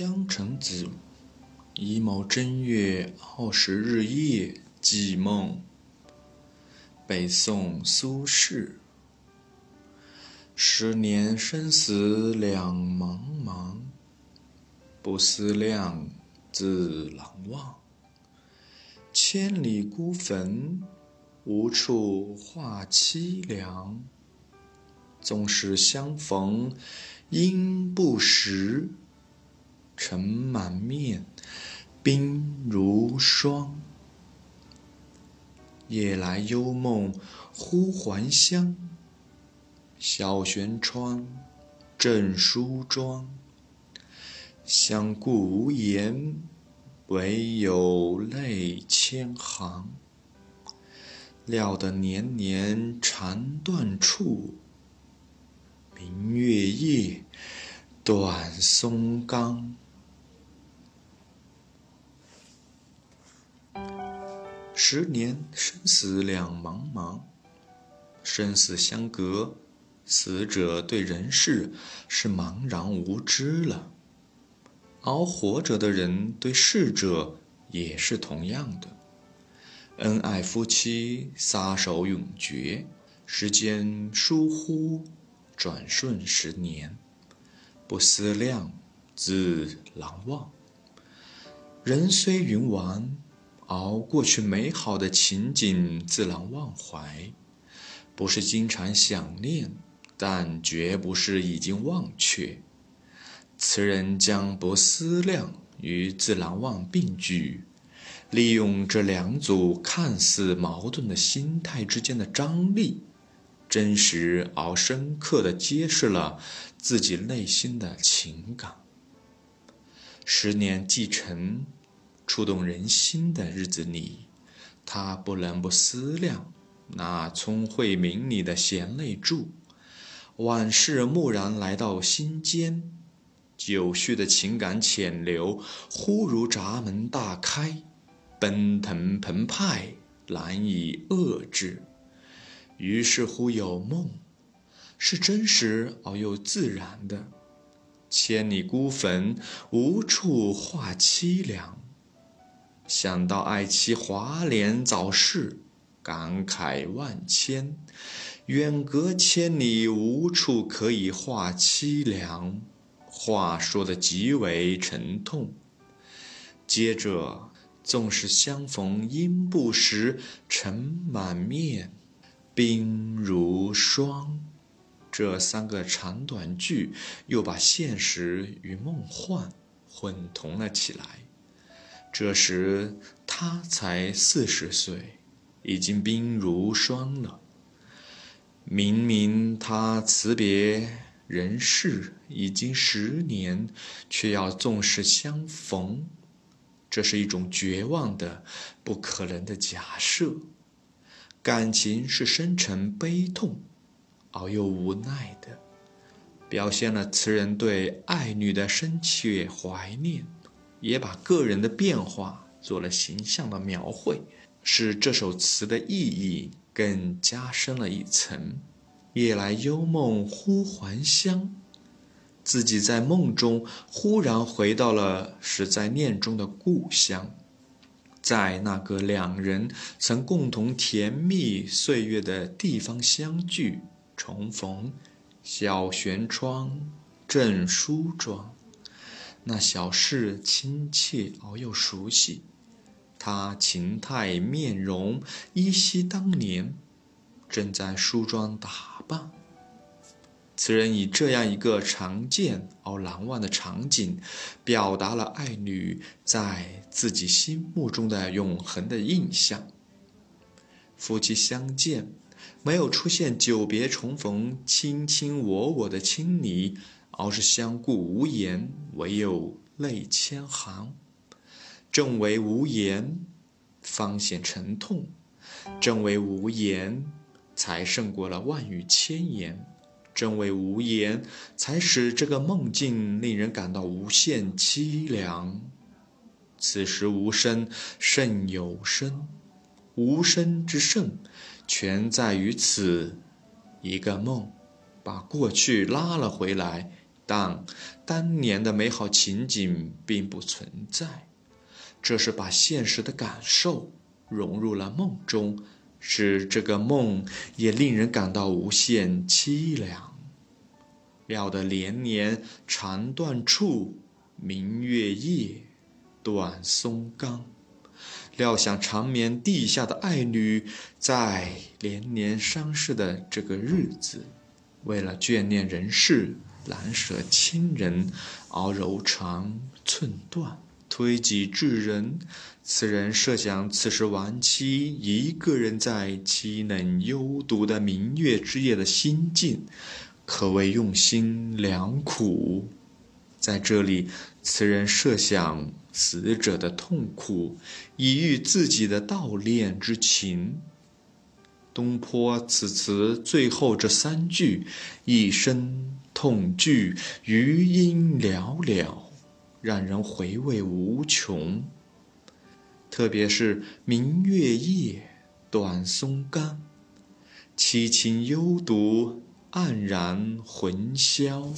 江城子，乙卯正月二十日夜记梦。北宋苏轼。十年生死两茫茫，不思量，自难忘。千里孤坟，无处话凄凉。纵使相逢应不识。尘满面，鬓如霜。夜来幽梦忽还乡。小轩窗，正梳妆。相顾无言，唯有泪千行。料得年年肠断处，明月夜，短松冈。十年生死两茫茫，生死相隔，死者对人世是茫然无知了，而活着的人对逝者也是同样的。恩爱夫妻撒手永诀，时间疏忽，转瞬十年，不思量，自难忘。人虽云完。而过去美好的情景自然忘怀，不是经常想念，但绝不是已经忘却。词人将不思量与自然忘并举，利用这两组看似矛盾的心态之间的张力，真实而深刻地揭示了自己内心的情感。十年既成。触动人心的日子里，他不能不思量那聪慧明理的贤内助。往事蓦然来到心间，久蓄的情感潜流忽如闸门大开，奔腾澎湃，难以遏制。于是乎有梦，是真实而又自然的。千里孤坟，无处话凄凉。想到爱妻华年早逝，感慨万千。远隔千里，无处可以话凄凉，话说的极为沉痛。接着，纵使相逢应不识，尘满面，鬓如霜。这三个长短句又把现实与梦幻混同了起来。这时他才四十岁，已经鬓如霜了。明明他辞别人世已经十年，却要纵使相逢，这是一种绝望的、不可能的假设。感情是深沉悲痛，而又无奈的，表现了词人对爱女的深切怀念。也把个人的变化做了形象的描绘，使这首词的意义更加深了一层。夜来幽梦忽还乡，自己在梦中忽然回到了是在念中的故乡，在那个两人曾共同甜蜜岁月的地方相聚重逢。小轩窗，正梳妆。那小事亲切而又熟悉，他情态面容依稀当年，正在梳妆打扮。此人以这样一个常见而难忘的场景，表达了爱女在自己心目中的永恒的印象。夫妻相见，没有出现久别重逢、卿卿我我的亲昵。而是相顾无言，唯有泪千行。正为无言，方显沉痛；正为无言，才胜过了万语千言；正为无言，才使这个梦境令人感到无限凄凉。此时无声胜有声，无声之胜，全在于此一个梦，把过去拉了回来。但当年的美好情景并不存在。这是把现实的感受融入了梦中，使这个梦也令人感到无限凄凉。料得连年长断处，明月夜，短松冈。料想长眠地下的爱女，在连年伤逝的这个日子，为了眷恋人世，难舍亲人，熬柔肠寸断。推己至人，此人设想此时亡妻一个人在凄冷幽独的明月之夜的心境，可谓用心良苦。在这里，此人设想死者的痛苦，以喻自己的悼恋之情。东坡此词最后这三句，一生痛句，余音袅袅。让人回味无穷，特别是“明月夜，短松冈”，凄清幽独，黯然魂销。